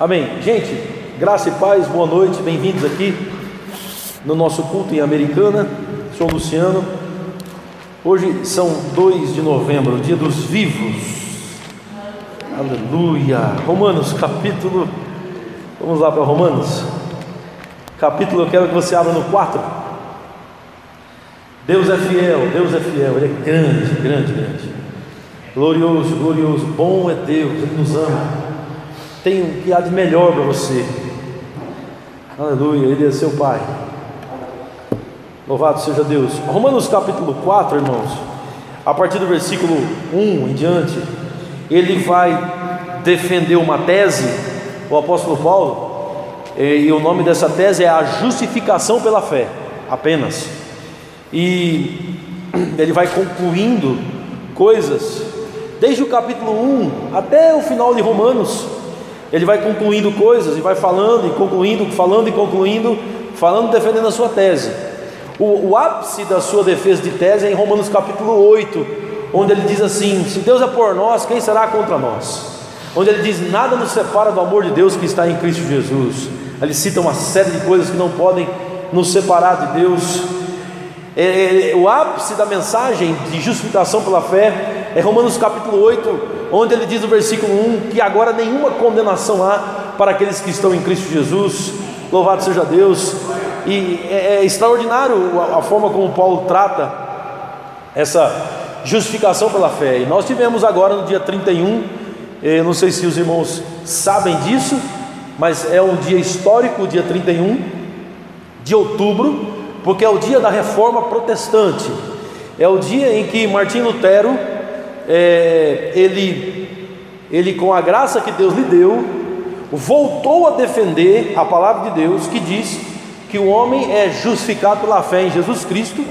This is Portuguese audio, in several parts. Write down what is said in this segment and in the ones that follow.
Amém. Gente, graça e paz, boa noite, bem-vindos aqui no nosso culto em Americana. Sou Luciano. Hoje são 2 de novembro, dia dos vivos. Aleluia. Romanos, capítulo. Vamos lá para Romanos. Capítulo, eu quero que você abra no 4. Deus é fiel, Deus é fiel, Ele é grande, grande, grande. Glorioso, glorioso, bom é Deus, Ele nos ama tem o que há de melhor para você. Aleluia, Ele é seu Pai. Louvado seja Deus. Romanos capítulo 4, irmãos, a partir do versículo 1 em diante, ele vai defender uma tese, o apóstolo Paulo, e o nome dessa tese é a justificação pela fé, apenas. E ele vai concluindo coisas, desde o capítulo 1 até o final de Romanos, ele vai concluindo coisas e vai falando e concluindo, falando e concluindo, falando defendendo a sua tese. O, o, ápice da sua defesa de tese é em Romanos capítulo 8, onde ele diz assim: Se Deus é por nós, quem será contra nós? Onde ele diz: Nada nos separa do amor de Deus que está em Cristo Jesus. Ele cita uma série de coisas que não podem nos separar de Deus. É, é, o ápice da mensagem de justificação pela fé é Romanos capítulo 8, onde ele diz no versículo 1 que agora nenhuma condenação há para aqueles que estão em Cristo Jesus. Louvado seja Deus. E é, é extraordinário a, a forma como Paulo trata essa justificação pela fé. E nós tivemos agora no dia 31, eu não sei se os irmãos sabem disso, mas é um dia histórico, o dia 31 de outubro, porque é o dia da reforma protestante. É o dia em que Martim Lutero é, ele, ele, com a graça que Deus lhe deu, voltou a defender a palavra de Deus que diz que o homem é justificado pela fé em Jesus Cristo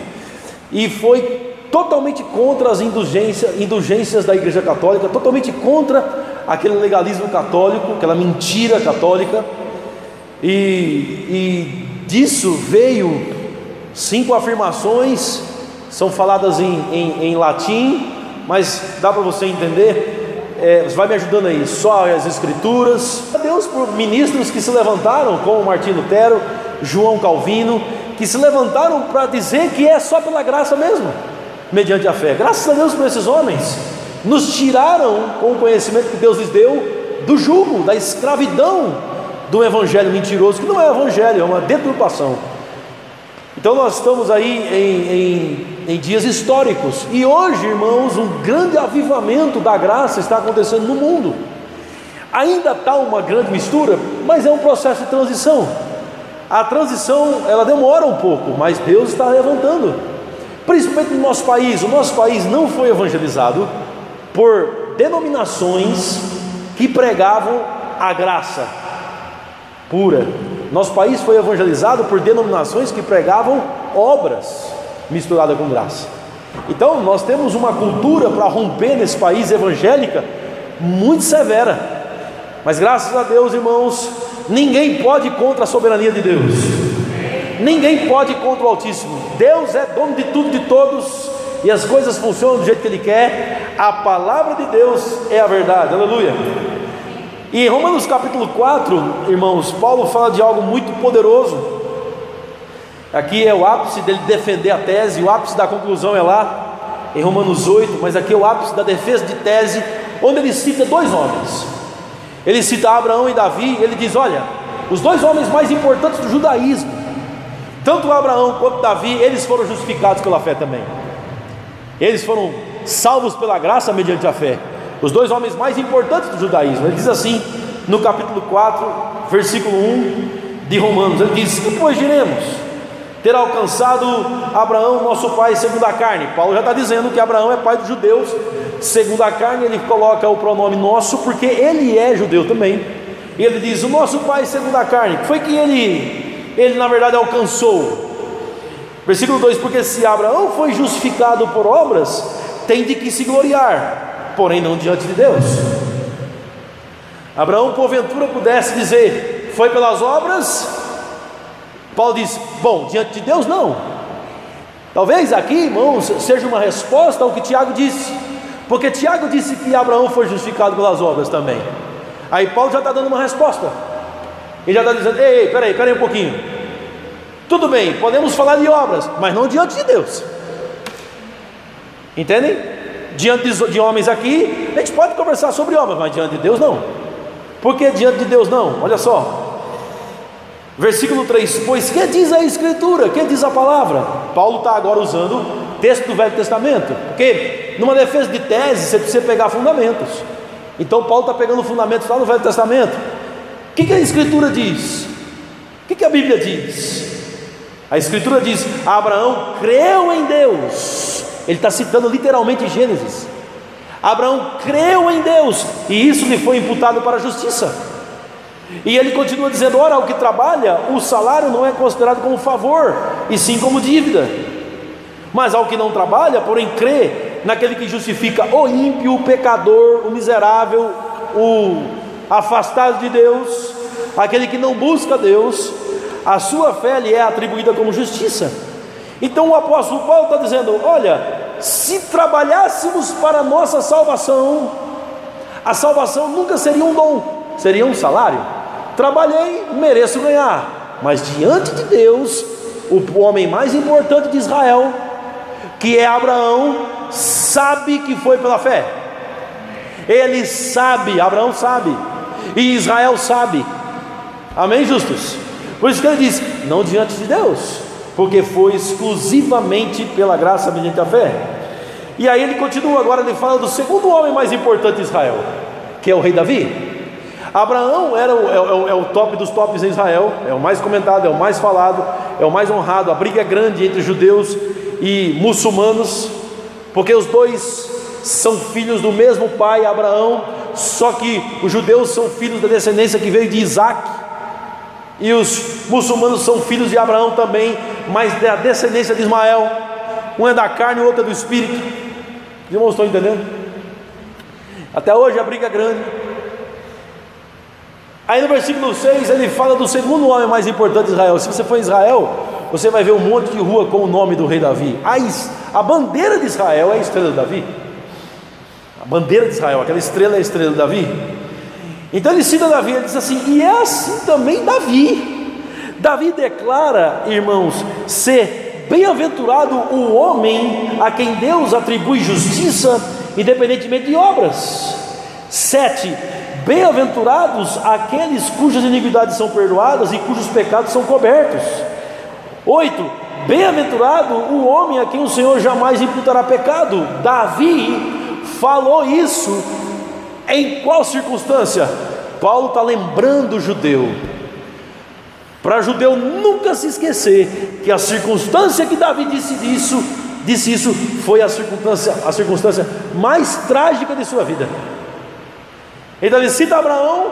e foi totalmente contra as indulgências, indulgências da Igreja Católica, totalmente contra aquele legalismo católico, aquela mentira católica, e, e disso veio cinco afirmações, são faladas em, em, em latim, mas dá para você entender? É, você vai me ajudando aí, só as escrituras. Deus por ministros que se levantaram, como Martim Lutero, João Calvino, que se levantaram para dizer que é só pela graça mesmo, mediante a fé. Graças a Deus por esses homens, nos tiraram com o conhecimento que Deus lhes deu do jugo, da escravidão do evangelho mentiroso, que não é evangelho, é uma deturpação. Então nós estamos aí em, em, em, dias históricos e hoje, irmãos, um grande avivamento da graça está acontecendo no mundo. Ainda está uma grande mistura, mas é um processo de transição. A transição ela demora um pouco, mas Deus está levantando. Principalmente no nosso país, o nosso país não foi evangelizado por denominações que pregavam a graça pura, nosso país foi evangelizado por denominações que pregavam obras misturadas com graça. Então, nós temos uma cultura para romper nesse país evangélica muito severa. Mas graças a Deus, irmãos, ninguém pode contra a soberania de Deus. Ninguém pode contra o Altíssimo. Deus é dono de tudo, de todos, e as coisas funcionam do jeito que Ele quer. A palavra de Deus é a verdade. Aleluia. E em Romanos capítulo 4, irmãos, Paulo fala de algo muito poderoso. Aqui é o ápice dele defender a tese, o ápice da conclusão é lá em Romanos 8, mas aqui é o ápice da defesa de tese, onde ele cita dois homens. Ele cita Abraão e Davi, ele diz: Olha, os dois homens mais importantes do judaísmo, tanto Abraão quanto Davi, eles foram justificados pela fé também. Eles foram salvos pela graça mediante a fé os dois homens mais importantes do judaísmo. Ele diz assim no capítulo 4, versículo 1 de Romanos: Ele diz: Que pois diremos? Ter alcançado Abraão, nosso pai, segundo a carne. Paulo já está dizendo que Abraão é pai dos judeus, segundo a carne, ele coloca o pronome nosso, porque ele é judeu também. E ele diz: O nosso pai, segundo a carne, foi que ele, ele na verdade alcançou. Versículo 2: Porque se Abraão foi justificado por obras, tem de que se gloriar porém não diante de Deus. Abraão, porventura, pudesse dizer: Foi pelas obras? Paulo diz: Bom, diante de Deus, não. Talvez aqui, irmãos, seja uma resposta ao que Tiago disse, porque Tiago disse que Abraão foi justificado pelas obras também. Aí Paulo já está dando uma resposta. Ele já está dizendo: ei, peraí, peraí um pouquinho. Tudo bem, podemos falar de obras, mas não diante de Deus. Entendem? Diante de homens aqui, a gente pode conversar sobre obras, mas diante de Deus não. Por que diante de Deus não? Olha só. Versículo 3: Pois que diz a Escritura? Que diz a palavra? Paulo está agora usando texto do Velho Testamento, porque numa defesa de tese você precisa pegar fundamentos. Então Paulo está pegando fundamentos lá no Velho Testamento. O que, que a Escritura diz? O que, que a Bíblia diz? A Escritura diz: Abraão creu em Deus. Ele está citando literalmente Gênesis. Abraão creu em Deus e isso lhe foi imputado para a justiça. E ele continua dizendo: ora, o que trabalha, o salário não é considerado como favor, e sim como dívida. Mas ao que não trabalha, porém crê naquele que justifica o ímpio, o pecador, o miserável, o afastado de Deus, aquele que não busca Deus, a sua fé lhe é atribuída como justiça. Então o apóstolo Paulo está dizendo: olha, se trabalhássemos para a nossa salvação, a salvação nunca seria um dom, seria um salário. Trabalhei, mereço ganhar, mas diante de Deus, o homem mais importante de Israel, que é Abraão, sabe que foi pela fé. Ele sabe, Abraão sabe, e Israel sabe. Amém, justos? Por isso que ele diz: não diante de Deus, porque foi exclusivamente pela graça mediante a fé. E aí ele continua agora, ele fala do segundo homem mais importante de Israel, que é o rei Davi. Abraão era o, é, o, é o top dos tops em Israel, é o mais comentado, é o mais falado, é o mais honrado. A briga é grande entre judeus e muçulmanos, porque os dois são filhos do mesmo pai, Abraão, só que os judeus são filhos da descendência que veio de Isaac, e os muçulmanos são filhos de Abraão também, mas da descendência de Ismael. Um é da carne, o outro é do espírito. Os irmãos estão entendendo? Até hoje a briga é grande. Aí no versículo 6 ele fala do segundo homem mais importante de Israel. Se você for em Israel, você vai ver um monte de rua com o nome do rei Davi. A, a bandeira de Israel é a estrela de Davi. A bandeira de Israel, aquela estrela é a estrela de Davi. Então ele cita Davi, ele diz assim, e é assim também Davi. Davi declara, irmãos, ser bem-aventurado o homem a quem Deus atribui justiça, independentemente de obras. 7. Bem-aventurados aqueles cujas iniquidades são perdoadas e cujos pecados são cobertos. 8. Bem-aventurado o homem a quem o Senhor jamais imputará pecado. Davi falou isso em qual circunstância? Paulo está lembrando o judeu, para judeu nunca se esquecer que a circunstância que Davi disse isso, disse isso, foi a circunstância, a circunstância mais trágica de sua vida. Então ele cita Abraão,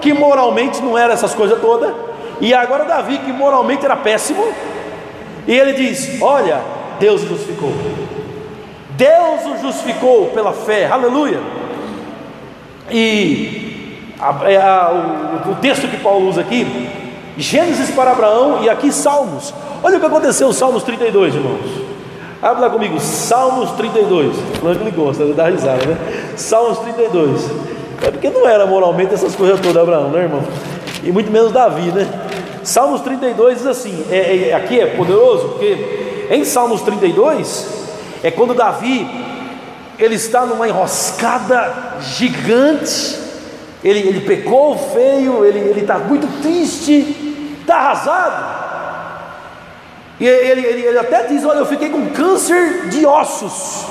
que moralmente não era essas coisas todas, e agora Davi, que moralmente era péssimo, e ele diz: Olha, Deus o justificou. Deus o justificou pela fé, aleluia. E a, é a, o, o texto que Paulo usa aqui, Gênesis para Abraão e aqui Salmos. Olha o que aconteceu, Salmos 32, irmãos. Abre lá comigo, Salmos 32. Falando que ele gosta, dá risada, né? Salmos 32. É porque não era moralmente essas coisas todas, Abraão, né, irmão? E muito menos Davi, né? Salmos 32 diz assim: é, é, aqui é poderoso, porque em Salmos 32 é quando Davi ele está numa enroscada gigante, ele, ele pecou feio, ele está muito triste, está arrasado. E ele, ele, ele até diz: Olha, eu fiquei com câncer de ossos.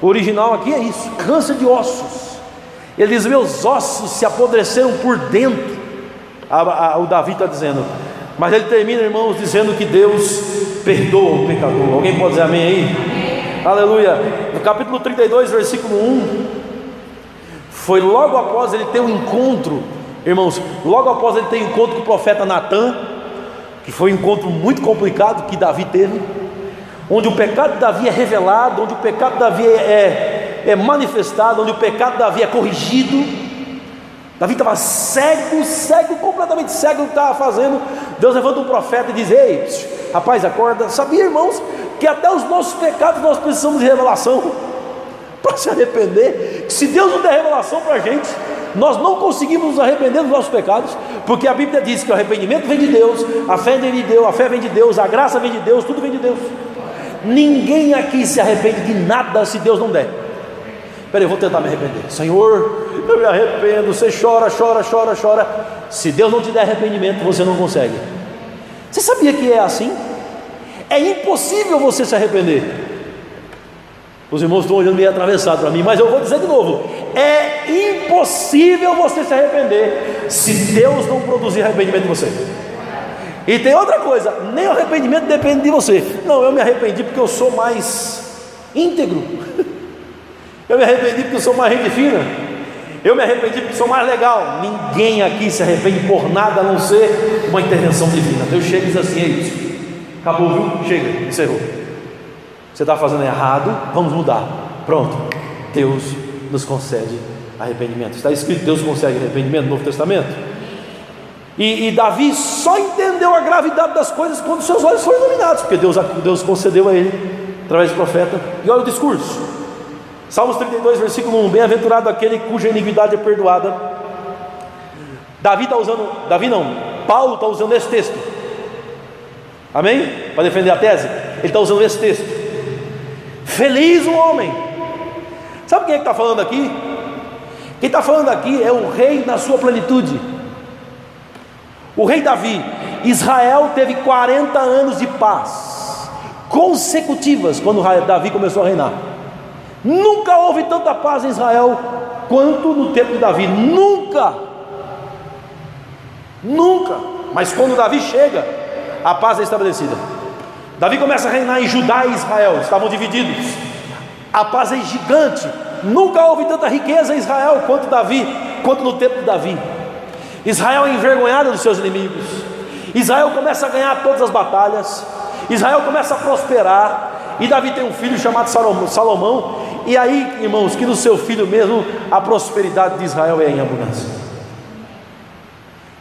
O original aqui é isso: câncer de ossos. Ele diz: Meus ossos se apodreceram por dentro. A, a, o Davi está dizendo. Mas ele termina, irmãos, dizendo que Deus perdoa o pecador. Alguém pode dizer amém aí? Amém. Aleluia. No capítulo 32, versículo 1. Foi logo após ele ter um encontro, irmãos, logo após ele ter um encontro com o profeta Natan, que foi um encontro muito complicado que Davi teve, onde o pecado de Davi é revelado, onde o pecado de Davi é, é manifestado, onde o pecado de Davi é corrigido. Davi estava cego, cego, completamente cego do que estava fazendo. Deus levanta um profeta e diz: Ei, rapaz, acorda. Sabia, irmãos, que até os nossos pecados nós precisamos de revelação para se arrepender. Se Deus não der revelação para a gente, nós não conseguimos nos arrepender dos nossos pecados, porque a Bíblia diz que o arrependimento vem de Deus, a fé vem de Deus, a fé vem de Deus, a graça vem de Deus, tudo vem de Deus. Ninguém aqui se arrepende de nada se Deus não der. Peraí, eu vou tentar me arrepender. Senhor, eu me arrependo. Você chora, chora, chora, chora. Se Deus não te der arrependimento, você não consegue. Você sabia que é assim? É impossível você se arrepender. Os irmãos estão olhando meio atravessado para mim, mas eu vou dizer de novo: é impossível você se arrepender se Deus não produzir arrependimento em você. E tem outra coisa: nem o arrependimento depende de você. Não, eu me arrependi porque eu sou mais íntegro. Eu me arrependi porque eu sou mais gente fina. Eu me arrependi porque sou mais legal. Ninguém aqui se arrepende por nada a não ser uma intervenção divina. Deus chega e diz assim: é isso. Acabou, viu? Chega, encerrou. Você está fazendo errado, vamos mudar. Pronto. Deus nos concede arrependimento. Está escrito: Deus concede arrependimento no Novo Testamento. E, e, Davi só entendeu a gravidade das coisas quando seus olhos foram iluminados, porque Deus, Deus concedeu a ele através do profeta. E olha o discurso: Salmos 32, versículo 1: Bem-aventurado aquele cuja iniquidade é perdoada. Davi está usando, Davi não, Paulo está usando esse texto, amém? Para defender a tese, ele está usando esse texto. Feliz o homem, sabe quem é que está falando aqui? Quem está falando aqui é o rei na sua plenitude. O rei Davi, Israel teve 40 anos de paz consecutivas quando Davi começou a reinar. Nunca houve tanta paz em Israel quanto no tempo de Davi. Nunca. Nunca. Mas quando Davi chega, a paz é estabelecida. Davi começa a reinar em Judá e Israel, estavam divididos. A paz é gigante. Nunca houve tanta riqueza em Israel quanto Davi, quanto no tempo de Davi. Israel é envergonhado dos seus inimigos. Israel começa a ganhar todas as batalhas. Israel começa a prosperar. E Davi tem um filho chamado Salomão. E aí, irmãos, que no seu filho mesmo a prosperidade de Israel é em abundância.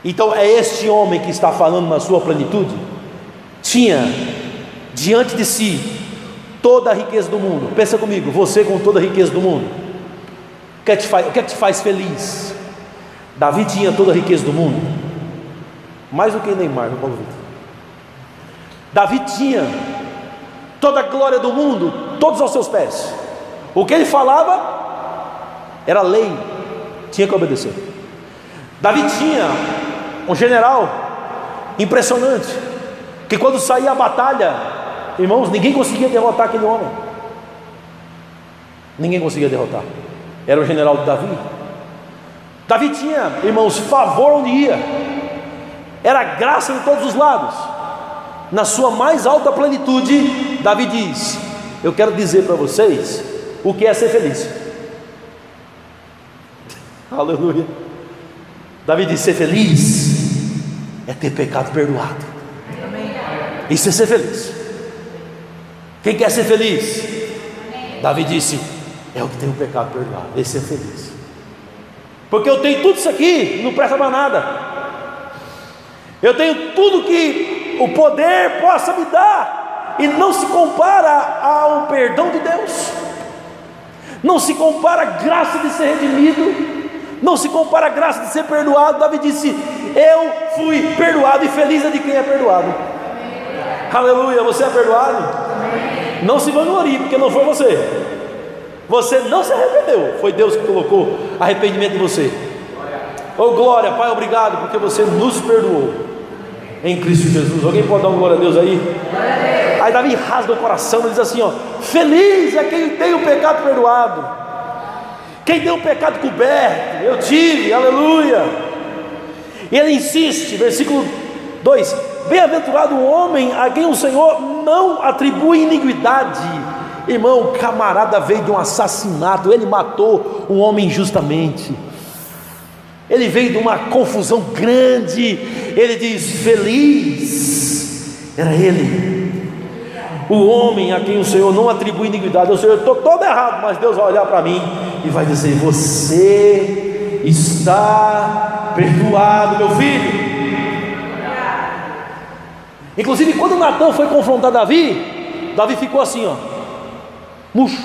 Então é este homem que está falando na sua plenitude. Tinha diante de si toda a riqueza do mundo. Pensa comigo, você com toda a riqueza do mundo. O que é que te faz, o que é que te faz feliz? Davi tinha toda a riqueza do mundo, mais do que Neymar, no Paulo Vitor. Davi tinha toda a glória do mundo, todos aos seus pés. O que ele falava era lei, tinha que obedecer. Davi tinha um general impressionante, que quando saía a batalha, irmãos, ninguém conseguia derrotar aquele homem. Ninguém conseguia derrotar. Era o general de Davi. Davi tinha, irmãos, favor onde ia, era graça em todos os lados. Na sua mais alta plenitude, Davi diz: Eu quero dizer para vocês o que é ser feliz. Aleluia. Davi diz: ser feliz é ter pecado perdoado. Isso é ser feliz. Quem quer ser feliz? Davi disse: é o que tem o pecado perdoado. Esse é feliz. Porque eu tenho tudo isso aqui, não presta para nada. Eu tenho tudo que o poder possa me dar, e não se compara ao perdão de Deus não se compara a graça de ser redimido, não se compara a graça de ser perdoado. Davi disse: Eu fui perdoado e feliz é de quem é perdoado. Amém. Aleluia, você é perdoado? Amém. Não se vanglorie, porque não foi você. Você não se arrependeu, foi Deus que colocou arrependimento em você. Oh glória, Pai, obrigado, porque você nos perdoou em Cristo Jesus. Alguém pode dar uma glória a Deus aí? Aí Davi rasga o coração e diz assim: ó, Feliz é quem tem o pecado perdoado, quem tem o pecado coberto. Eu tive, aleluia. E ele insiste, versículo 2: Bem-aventurado o homem a quem o Senhor não atribui iniquidade. Irmão, o camarada veio de um assassinato, ele matou um homem injustamente. Ele veio de uma confusão grande. Ele diz: Feliz era ele. O homem a quem o Senhor não atribui iniquidade, o Senhor, estou todo errado, mas Deus vai olhar para mim e vai dizer: Você está perdoado, meu filho. Inclusive, quando Natan foi confrontar Davi, Davi ficou assim, ó, murcho.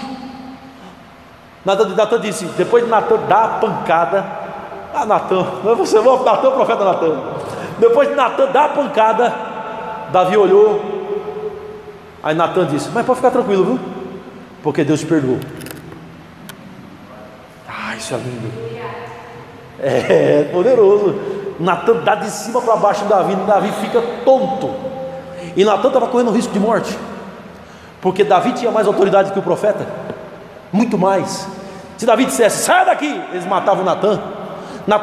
Natan, Natan disse: depois de Natan dar a pancada, Ah, Natan, você vai, Natan, o profeta Natan. Depois de Natan dar a pancada, Davi olhou. Aí Natan disse: Mas pode ficar tranquilo, viu? Porque Deus te perdoou. Ah, isso é lindo. É poderoso. Natan dá de cima para baixo em Davi, Davi fica tonto. E Natan estava correndo risco de morte. Porque Davi tinha mais autoridade que o profeta. Muito mais. Se Davi dissesse, sai daqui, eles matavam Natan.